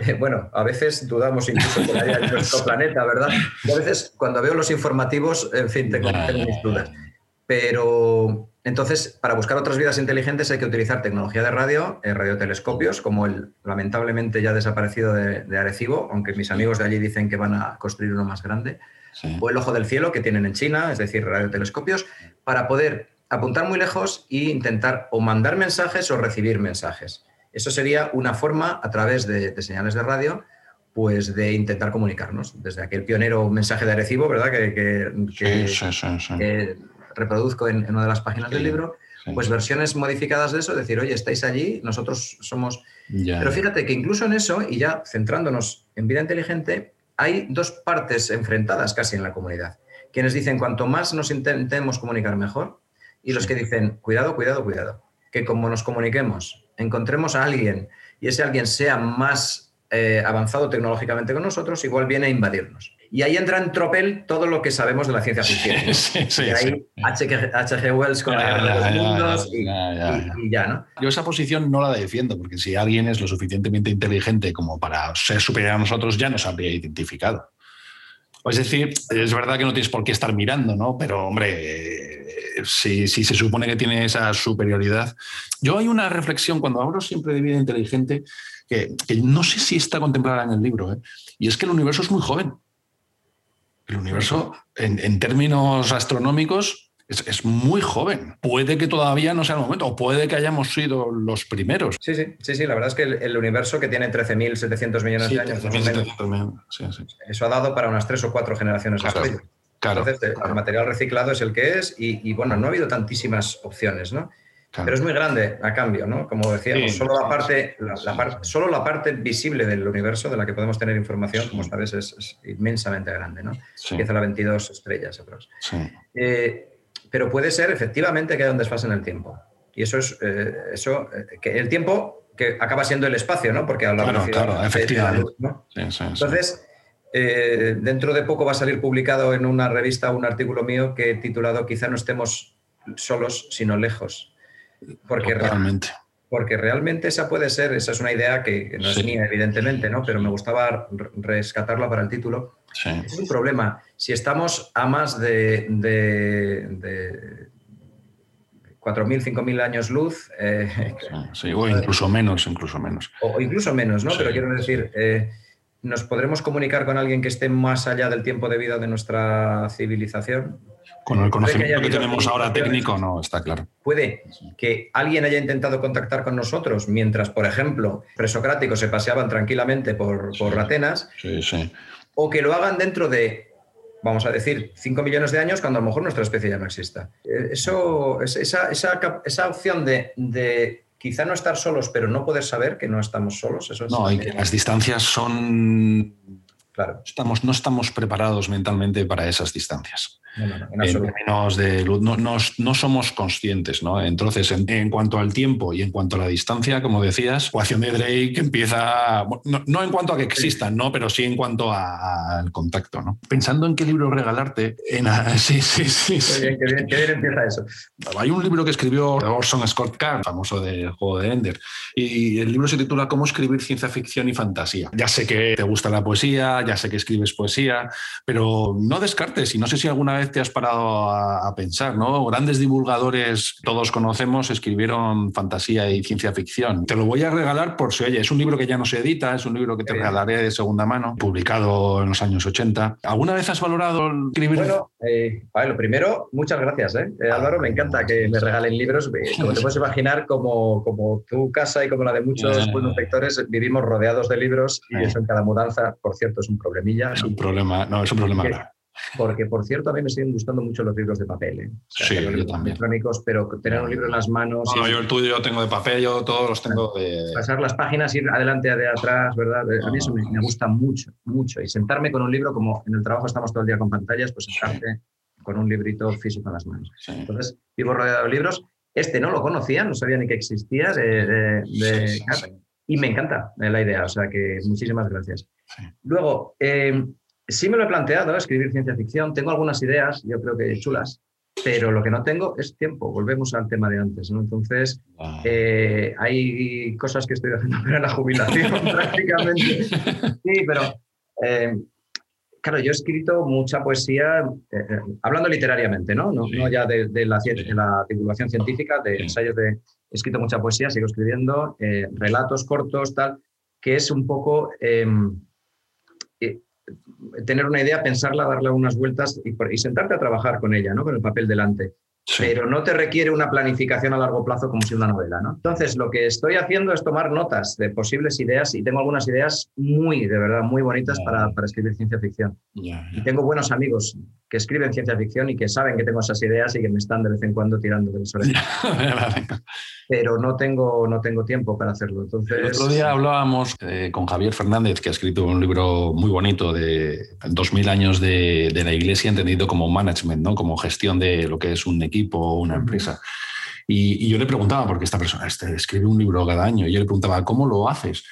Eh, bueno, a veces dudamos incluso que haya en nuestro planeta, ¿verdad? Y a veces cuando veo los informativos, en fin, tengo, mis dudas. Pero entonces, para buscar otras vidas inteligentes hay que utilizar tecnología de radio, eh, radiotelescopios, como el lamentablemente ya desaparecido de, Arecibo, aunque mis amigos de allí dicen que van a construir uno más grande, o el ojo del cielo que tienen en China, es decir, radiotelescopios, para poder apuntar muy lejos e intentar o mandar mensajes o recibir mensajes. Eso sería una forma, a través de, señales de radio, pues de intentar comunicarnos. Desde aquel pionero mensaje de Arecibo, ¿verdad? Que, reproduzco en, una de las páginas del libro, pues versiones modificadas de eso, decir, oye, estáis allí, nosotros somos... Pero fíjate que incluso en eso, y ya centrándonos en vida inteligente, hay dos partes enfrentadas casi en la comunidad. Quienes dicen, cuanto más nos intentemos comunicar mejor, y los que dicen, cuidado, cuidado, cuidado, que como nos comuniquemos, encontremos a alguien y ese alguien sea más eh, avanzado tecnológicamente con nosotros, igual viene a invadirnos. Y ahí entra en tropel todo lo que sabemos de la ciencia ficción. y ahí H.G. Wells con la guerra de los mundos y, ya, ¿no? Yo esa posición no la defiendo, porque si alguien es lo suficientemente inteligente como para ser superior a nosotros, ya nos habría identificado. Es decir, es verdad que no tienes por qué estar mirando, ¿no? Pero, hombre, si, se supone que tiene esa superioridad. Yo hay una reflexión, cuando hablo siempre de vida inteligente, que, no sé si está contemplada en el libro, ¿eh? y es que el universo es muy joven. El universo, en, términos astronómicos, es, muy joven. Puede que todavía no sea el momento, o puede que hayamos sido los primeros. Sí, sí, sí, sí. La verdad es que el, universo que tiene 13.700 millones de años, eso ha dado para unas tres o cuatro generaciones entonces, el material reciclado es el que es y, bueno, no ha habido tantísimas opciones, ¿no? Pero es muy grande a cambio, ¿no? Como decíamos, solo, la parte, la, solo la parte visible del universo de la que podemos tener información, como sabes, es, inmensamente grande, ¿no? Empieza a 22 estrellas. Eh, pero puede ser efectivamente que haya un desfase en el tiempo. Y eso es, eh, eso, eh, que el tiempo que acaba siendo el espacio, ¿no? Porque a la claro, claro, efectivamente. ¿no? Entonces, eh, dentro de poco va a salir publicado en una revista un artículo mío que he titulado Quizá no estemos solos, sino lejos. Porque realmente. Porque realmente esa puede ser, esa es una idea que no es mía, evidentemente, ¿no? pero me gustaba rescatarla para el título. Es un problema. Si estamos a más de, de, 4.000, 5.000 años luz. Eh, o incluso menos, incluso menos. O, incluso menos, ¿no? Pero quiero decir, eh, ¿Nos podremos comunicar con alguien que esté más allá del tiempo de vida de nuestra civilización? Con el conocimiento que, tenemos ahora técnico, no, está claro. Puede que alguien haya intentado contactar con nosotros mientras, por ejemplo, presocráticos se paseaban tranquilamente por, por Atenas, sí, sí. o que lo hagan dentro de, vamos a decir, 5 millones de años cuando a lo mejor nuestra especie ya no exista. Eh, eso, esa, esa, esa opción de, de quizá no estar solos, pero no poder saber que no estamos solos. Eso no, y que las distancias son... Claro. Estamos, no estamos preparados mentalmente para esas distancias. En términos de no, no, somos conscientes, ¿no? Entonces, en, cuanto al tiempo y en cuanto a la distancia, como decías, ecuación de Drake empieza, no, en cuanto a que existan, ¿no? Pero sí en cuanto al contacto, ¿no? Pensando en qué libro regalarte, en, sí, sí, sí. Qué bien, qué bien, empieza eso. Hay un libro que escribió Orson Scott Card, famoso del juego de Ender, y el libro se titula Cómo escribir ciencia ficción y fantasía. Ya sé que te gusta la poesía, ya sé que escribes poesía, pero no descartes, y no sé si alguna vez te has parado a, pensar, ¿no? Grandes divulgadores, todos conocemos, escribieron fantasía y ciencia ficción. Te lo voy a regalar por si, oye, es un libro que ya no se edita, es un libro que te regalaré de segunda mano, publicado en los años 80. ¿Alguna vez has valorado escribir? Bueno, eh, lo primero, muchas gracias, ¿eh? eh Álvaro, me encanta que me regalen libros. Como te puedes imaginar, como, como tu casa y como la de muchos buenos lectores, vivimos rodeados de libros y eso en cada mudanza, por cierto, es un problemilla. Es un problema, no, es un problema grave. Porque, por cierto, a mí me siguen gustando mucho los libros de papel. ¿eh? sí, yo también. Electrónicos, pero tener un libro en las manos. No, yo el tuyo tengo de papel, yo todos los tengo de. Pasar las páginas, ir adelante, de atrás, ¿verdad? A mí eso me, gusta mucho, mucho. Y sentarme con un libro, como en el trabajo estamos todo el día con pantallas, pues sentarte con un librito físico en las manos. Entonces, vivo rodeado de libros. Este no lo conocía, no sabía ni que existía de, y me encanta la idea, o sea que muchísimas gracias. Luego, eh, sí me lo he planteado, escribir ciencia ficción, tengo algunas ideas, yo creo que chulas, pero lo que no tengo es tiempo. Volvemos al tema de antes, ¿no? Entonces, eh, hay cosas que estoy haciendo para la jubilación prácticamente. Sí, pero eh, claro, yo he escrito mucha poesía, eh, hablando literariamente, ¿no? No, ya de, la, de, la, divulgación científica, de ensayos de... He escrito mucha poesía, sigo escribiendo, relatos cortos, tal, que es un poco em, tener una idea, pensarla, darle unas vueltas y, sentarte a trabajar con ella, ¿no? Con el papel delante. Pero no te requiere una planificación a largo plazo como si una novela, ¿no? Entonces, lo que estoy haciendo es tomar notas de posibles ideas y tengo algunas ideas muy, de verdad, muy bonitas para, escribir ciencia ficción. Y tengo buenos amigos que escriben ciencia ficción y que saben que tengo esas ideas y que me están de vez en cuando tirando del sol pero no tengo, no tengo tiempo para hacerlo. Entonces, el otro día hablábamos eh, con Javier Fernández, que ha escrito un libro muy bonito de 2000 años de, de, la Iglesia, entendido como management, ¿no? como gestión de lo que es un equipo o una empresa. Y, y, yo le preguntaba, porque esta persona este, escribe un libro cada año, y yo le preguntaba, ¿cómo lo haces?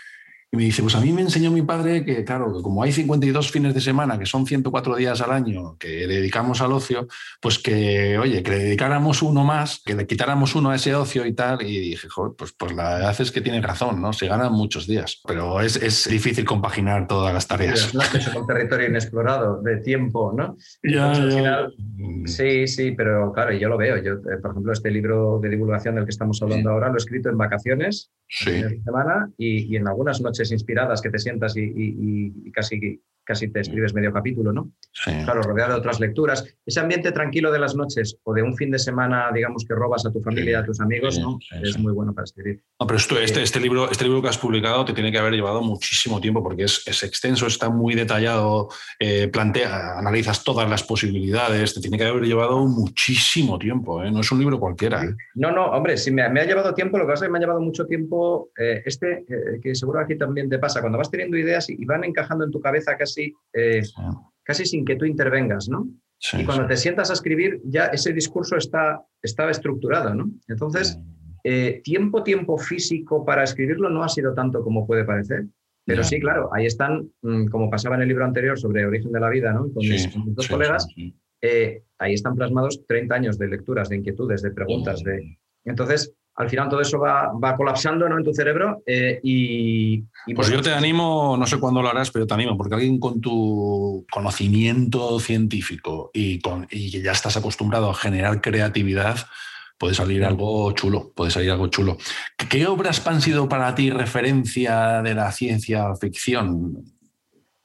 Y me dice, pues a mí me enseñó mi padre que, claro, que como hay 52 fines de semana, que son 104 días al año que dedicamos al ocio, pues que, oye, que le dedicáramos uno más, que le quitáramos uno a ese ocio y tal. Y dije, joder, pues, pues la verdad es que tiene razón, ¿no? Se ganan muchos días, pero es, es difícil compaginar todas las tareas. Es un territorio inexplorado de tiempo, ¿no? Ya, sí, sí, pero claro, yo lo veo. Yo, eh, por ejemplo, este libro de divulgación del que estamos hablando ahora lo he escrito en vacaciones, sí. semana, y, y en algunas noches inspiradas que te sientas y, casi, casi te escribes medio capítulo, ¿no? Claro, rodeado de otras lecturas. Ese ambiente tranquilo de las noches o de un fin de semana, digamos, que robas a tu familia, a tus amigos, ¿no? es muy bueno para escribir. No, pero esto, este, este, libro, este libro que has publicado te tiene que haber llevado muchísimo tiempo porque es, es extenso, está muy detallado, eh, plantea, analizas todas las posibilidades, te tiene que haber llevado muchísimo tiempo, ¿eh? no es un libro cualquiera. ¿eh? No, no, hombre, si me, ha llevado tiempo, lo que pasa es que me ha llevado mucho tiempo este, que seguro aquí también te pasa, cuando vas teniendo ideas y, van encajando en tu cabeza casi, casi sin que tú intervengas, ¿no? y cuando te sientas a escribir, ya ese discurso está, estaba estructurado, ¿no? Entonces, eh, tiempo, tiempo físico para escribirlo no ha sido tanto como puede parecer. Pero sí, claro, ahí están, mm, como pasaba en el libro anterior sobre Origen de la Vida, ¿no? Con, mis, dos colegas, eh, ahí están plasmados 30 años de lecturas, de inquietudes, de preguntas. De... Entonces, al final todo eso va, colapsando ¿no? en tu cerebro eh, y, Pues yo te animo, no sé cuándo lo harás, pero te animo, porque alguien con tu conocimiento científico y, con, y que ya estás acostumbrado a generar creatividad, puede salir algo chulo, puede salir algo chulo. ¿Qué obras han sido para ti referencia de la ciencia ficción?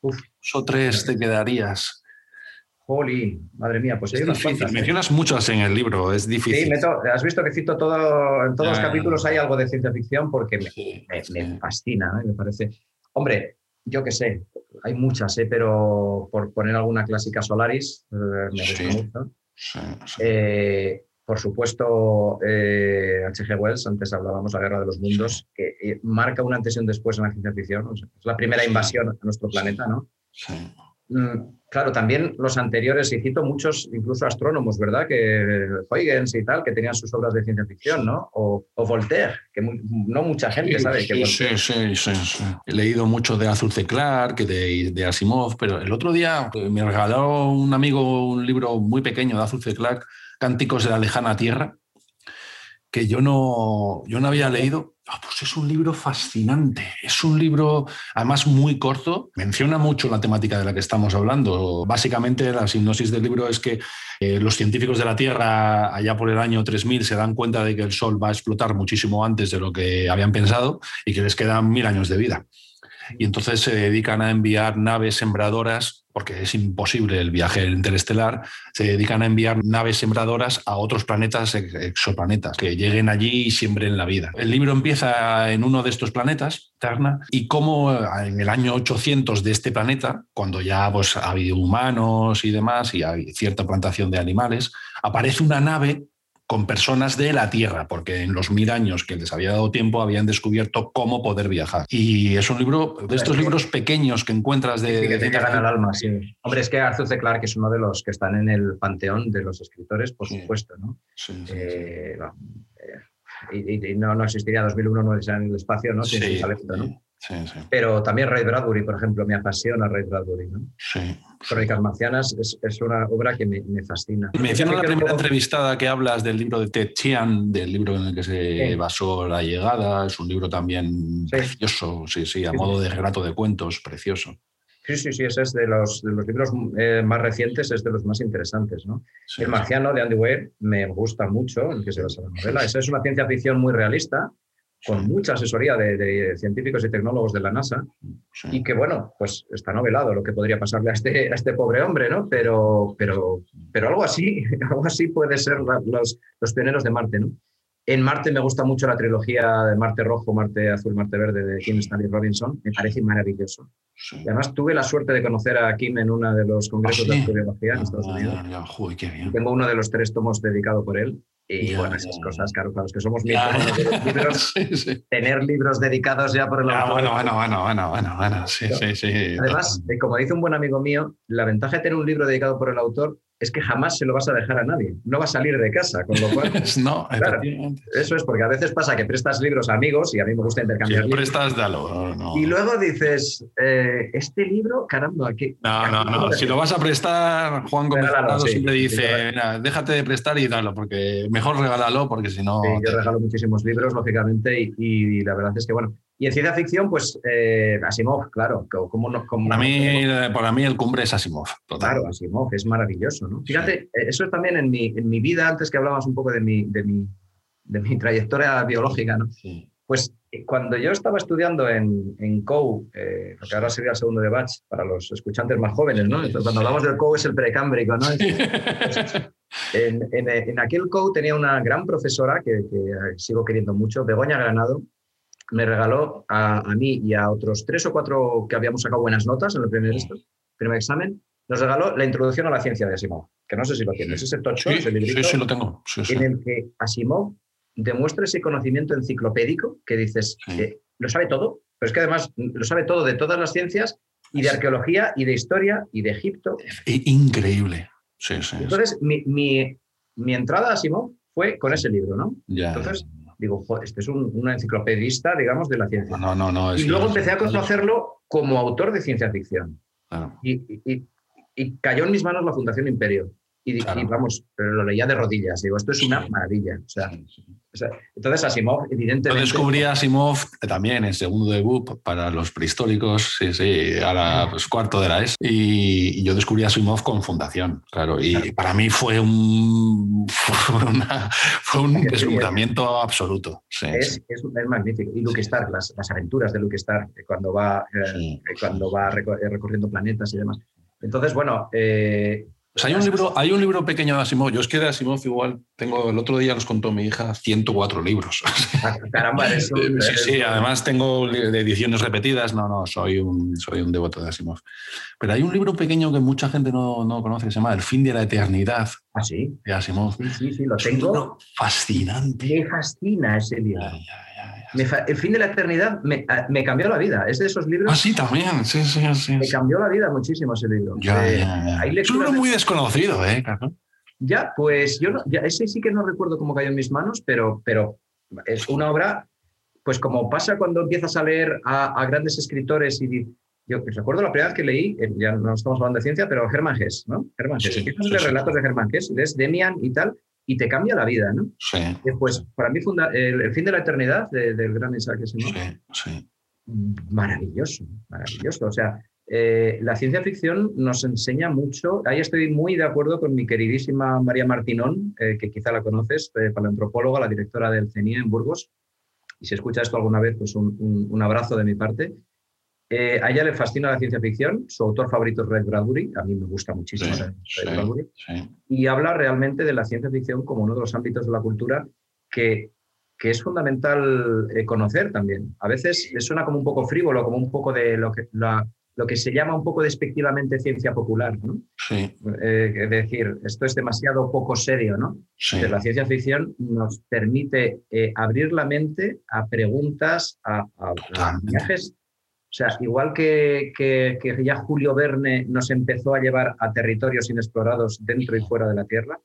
Uf. o tres te quedarías? Holy, madre mía, pues hay unas cuantas. ¿eh? Mencionas muchas en el libro, es difícil. Sí, has visto que cito todo, en todos los capítulos hay algo de ciencia ficción porque me, fascina, ¿eh? me parece. Hombre, yo qué sé, hay muchas, ¿eh? pero por poner alguna clásica Solaris, me gusta mucho. por supuesto, H.G. Wells, antes hablábamos de la Guerra de los Mundos, que marca una antes y un después en la ciencia ficción. es la primera invasión a nuestro planeta, ¿no? Mm, claro, también los anteriores, y cito muchos, incluso astrónomos, ¿verdad? Que Huygens y tal, que tenían sus obras de ciencia ficción, ¿no? O, Voltaire, que no mucha gente sabe que sí, sí, sí, sí, He leído mucho de Arthur C. Clarke, de, de Asimov, pero el otro día me regaló un amigo un libro muy pequeño de Arthur C. Clarke, Cánticos de la lejana tierra, que yo no, yo no había leído Ah, pues es un libro fascinante, es un libro además muy corto, menciona mucho la temática de la que estamos hablando. Básicamente la sinopsis del libro es que eh, los científicos de la Tierra allá por el año 3000 se dan cuenta de que el Sol va a explotar muchísimo antes de lo que habían pensado y que les quedan mil años de vida. Y entonces se dedican a enviar naves sembradoras porque es imposible el viaje interestelar, se dedican a enviar naves sembradoras a otros planetas, exoplanetas, que lleguen allí y siembren la vida. El libro empieza en uno de estos planetas, Terna, y cómo en el año 800 de este planeta, cuando ya pues, ha habido humanos y demás, y hay cierta plantación de animales, aparece una nave con personas de la Tierra, porque en los mil años que les había dado tiempo habían descubierto cómo poder viajar. Y es un libro, de estos libros pequeños que encuentras de... que te llegan al alma, sí. Hombre, es que Arthur C. Clarke es uno de los que están en el panteón de los escritores, por supuesto, ¿no? Sí, sí, eh, eh, y, no, no existiría 2001 no en el espacio, ¿no? Sí, ¿no? Pero también Ray Bradbury, por ejemplo, me apasiona Ray Bradbury. ¿no? Sí. Crónicas Marcianas es, es, una obra que me, me fascina. Me la primera entrevistada que hablas del libro de Ted Chiang, del libro en el que se basó La llegada. Es un libro también precioso, sí, sí, a modo de relato de cuentos, precioso. Sí, sí, sí, ese es de los, de los libros eh, más recientes, es de los más interesantes. ¿no? el Marciano de Andy Weir me gusta mucho, en que se basa la novela. Esa es una ciencia ficción muy realista, con mucha asesoría de, científicos y tecnólogos de la NASA, y que, bueno, pues está novelado lo que podría pasarle a este, a este pobre hombre, ¿no? Pero, pero, pero algo así, algo así puede ser los, los pioneros de Marte, ¿no? En Marte me gusta mucho la trilogía de Marte Rojo, Marte Azul, Marte Verde de Kim Stanley Robinson. Me parece maravilloso. además tuve la suerte de conocer a Kim en uno de los congresos ¿Ah, de astrobiología en Estados Unidos. Tengo uno de los tres tomos dedicado por él. Y bueno, esas cosas, claro, para los que somos miembros de los libros, tener libros dedicados ya por el autor. Bueno, bueno, bueno, bueno, bueno, bueno, sí, sí, sí. Además, eh, como dice un buen amigo mío, la ventaja de tener un libro dedicado por el autor es que jamás se lo vas a dejar a nadie. No va a salir de casa, con lo cual... no, eso es porque a veces pasa que prestas libros a amigos y a mí me gusta intercambiar si prestas, dalo. Y luego dices, eh, este libro, caramba, ¿qué? No, no, no. Si lo vas a prestar, Juan Gómez siempre dice, déjate de prestar y dalo, porque mejor regálalo, porque si no... yo regalo muchísimos libros, lógicamente, y, y la verdad es que, bueno, y en ciencia ficción, pues eh, Asimov, claro. Como, como, para, mí, para mí el cumbre es Asimov. Claro, Asimov es maravilloso. ¿no? Fíjate, eh, eso es también en mi, en mi vida, antes que hablabas un poco de mi, de mi, de mi trayectoria biológica, ¿no? Pues eh, cuando yo estaba estudiando en, en COU, eh, porque ahora sería el segundo de batch para los escuchantes más jóvenes, ¿no? cuando hablamos del COU es el precámbrico, ¿no? en, en, en, aquel COU tenía una gran profesora que, que sigo queriendo mucho, Begoña Granado, me regaló a, mí y a otros tres o cuatro que habíamos sacado buenas notas en el primer, primer examen, nos regaló la introducción a la ciencia de Asimov, que no sé si lo tienes, ese tocho, sí, sí, sí, lo tengo. en el que Asimov demuestra ese conocimiento enciclopédico que dices, que lo sabe todo, pero es que además lo sabe todo de todas las ciencias y de arqueología y de historia y de Egipto. Increíble. Sí, sí. Entonces, mi, mi, mi, entrada a Asimov fue con ese libro, ¿no? Ya. Entonces, digo, este es un, un, enciclopedista, digamos, de la ciencia. No, no, no. y luego empecé a conocerlo como autor de ciencia ficción. Y, y, y, cayó en mis manos la Fundación Imperio. Y, vamos, pero lo leía de rodillas. Digo, esto es una maravilla. O sea, entonces Asimov, evidentemente... Yo descubrí a Asimov también en segundo debut para los prehistóricos, sí, sí, ahora pues cuarto de la ES. Y, yo descubrí a Asimov con Fundación, claro. Y para mí fue un, fue, un deslumbramiento absoluto. es, es, magnífico. Y Luke Stark, las, las, aventuras de Luke Stark, cuando va, eh, cuando va recorriendo planetas y demás. Entonces, bueno, eh, hay un, libro, hay un libro pequeño de Asimov. Yo es que de Asimov igual tengo, el otro día nos contó mi hija 104 libros. Ah, caramba, eso, sí, sí, además tengo ediciones repetidas. No, no, soy un, soy un devoto de Asimov. Pero hay un libro pequeño que mucha gente no, no conoce, que se llama El fin de la eternidad, ¿Ah, sí? De Asimov. Sí, sí, sí, lo tengo. fascinante. Me fascina ese libro. el fin de la eternidad me, me, cambió la vida. Es de esos libros. Ah, sí, también. Sí, sí, sí. Me cambió la vida muchísimo ese libro. Ya, eh, ya, Es un libro muy desconocido, ¿eh? Ya, pues yo no, ese sí que no recuerdo cómo cayó en mis manos, pero, pero es una obra, pues como pasa cuando empiezas a leer a, a grandes escritores y yo recuerdo la primera vez que leí, eh, ya no estamos hablando de ciencia, pero Germán Hess, ¿no? Germán Hess. Empiezas a relatos de Germán Hess, lees Demian y tal, y te cambia la vida, ¿no? Sí. Después, para mí, funda, el, fin de la eternidad del gran Isaac Asimov. Sí, sí. Maravilloso, maravilloso. O sea, eh, la ciencia ficción nos enseña mucho. Ahí estoy muy de acuerdo con mi queridísima María Martinón, eh, que quizá la conoces, paleantropóloga, la directora del CENIE en Burgos. Y si escucha esto alguna vez, pues un, un abrazo de mi parte. Eh, a ella le fascina la ciencia ficción, su autor favorito es Ray Bradbury, a mí me gusta muchísimo Ray Bradbury, y habla realmente de la ciencia ficción como uno de los ámbitos de la cultura que, que es fundamental eh, conocer también. A veces le suena como un poco frívolo, como un poco de lo que, lo que se llama un poco despectivamente ciencia popular, ¿no? Sí. Eh, es decir, esto es demasiado poco serio, ¿no? la ciencia ficción nos permite abrir la mente a preguntas, a, a viajes o sea, igual que, ya Julio Verne nos empezó a llevar a territorios inexplorados dentro y fuera de la Tierra,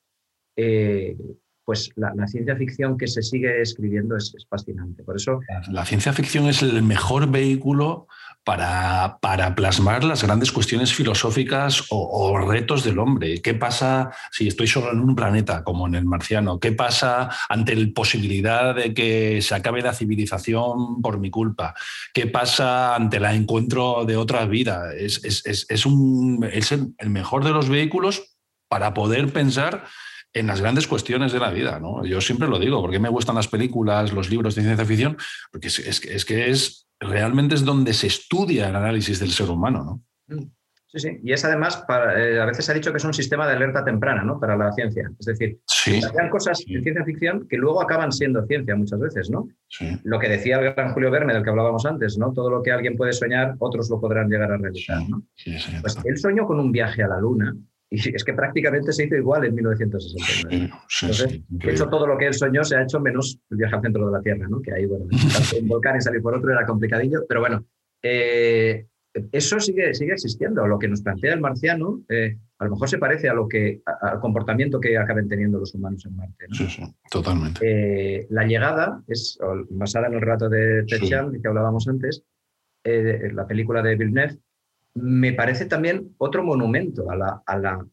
eh, pues la, ciencia ficción que se sigue escribiendo es, fascinante. Por eso. La ciencia ficción es el mejor vehículo para, para plasmar las grandes cuestiones filosóficas o, retos del hombre. ¿Qué pasa si estoy solo en un planeta, como en el marciano? ¿Qué pasa ante la posibilidad de que se acabe la civilización por mi culpa? ¿Qué pasa ante el encuentro de otra vida? Es, es, un, es el mejor de los vehículos para poder pensar en las grandes cuestiones de la vida. ¿no? Yo siempre lo digo, porque me gustan las películas, los libros de ciencia ficción, porque es, es que es realmente es donde se estudia el análisis del ser humano. ¿no? Mm. Sí, sí. Y es además, eh, a veces se ha dicho que es un sistema de alerta temprana ¿no? para la ciencia. Es decir, sí, hay cosas en ciencia ficción que luego acaban siendo ciencia muchas veces, ¿no? Sí. Lo que decía el gran Julio Verne, del que hablábamos antes, ¿no? Todo lo que alguien puede soñar, otros lo podrán llegar a realizar, ¿no? Pues él soñó con un viaje a la Luna y es que prácticamente se hizo igual en 1969. Entonces, de hecho, todo lo que él soñó se ha hecho menos el viaje al centro de la Tierra, ¿no? que ahí, bueno, un volcán y salir por otro era complicadillo, pero bueno, eh, eso sigue, sigue existiendo. Lo que nos plantea el marciano eh, a lo mejor se parece a lo que, al comportamiento que acaben teniendo los humanos en Marte. Sí, sí, totalmente. Eh, la llegada es basada en el relato de Techan, que hablábamos antes, la película de Villeneuve, me parece también otro monumento a la, a la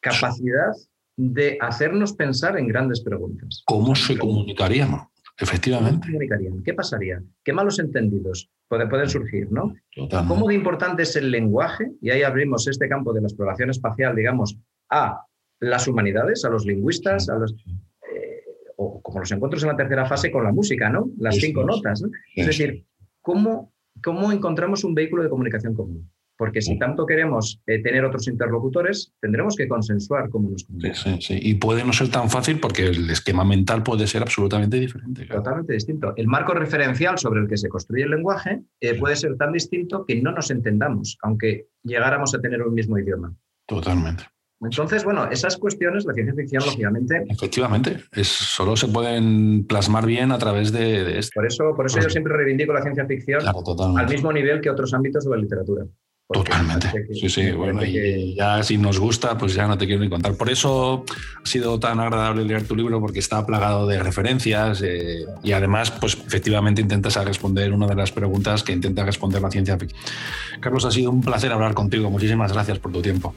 capacidad de hacernos pensar en grandes preguntas. ¿Cómo se comunicaríamos? Efectivamente. comunicarían? ¿Qué pasaría? ¿Qué malos entendidos pueden, pueden surgir? ¿no? ¿Cómo de importante es el lenguaje? Y ahí abrimos este campo de la exploración espacial, digamos, a las humanidades, a los lingüistas, a los, eh, o como los encuentros en la tercera fase con la música, ¿no? Las cinco notas. Es decir, ¿cómo, ¿cómo encontramos un vehículo de comunicación común? Porque si tanto queremos eh, tener otros interlocutores, tendremos que consensuar cómo nos comunicamos. Sí, sí, Y puede no ser tan fácil porque el esquema mental puede ser absolutamente diferente. Totalmente distinto. El marco referencial sobre el que se construye el lenguaje eh, puede ser tan distinto que no nos entendamos, aunque llegáramos a tener un mismo idioma. Totalmente. Entonces, bueno, esas cuestiones, la ciencia ficción, lógicamente. Efectivamente, es, solo se pueden plasmar bien a través de, esto. Por eso, por eso yo siempre reivindico la ciencia ficción al mismo nivel que otros ámbitos de la literatura. Totalmente. sí, sí, bueno, y ya si nos gusta, pues ya no te quiero ni contar. Por eso ha sido tan agradable leer tu libro, porque está plagado de referencias eh, y además, pues efectivamente intentas responder una de las preguntas que intenta responder la ciencia ficción. Carlos, ha sido un placer hablar contigo. Muchísimas gracias por tu tiempo.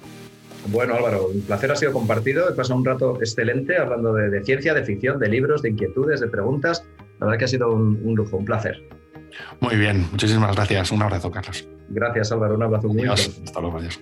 Bueno, Álvaro, un placer ha sido compartido. He pasado un rato excelente hablando de, ciencia, de ficción, de libros, de inquietudes, de preguntas. La verdad que ha sido un, un lujo, un placer. Muy bien, muchísimas gracias. Un abrazo, Carlos. Gracias, Álvaro. Un abrazo muy. Hasta luego, adiós.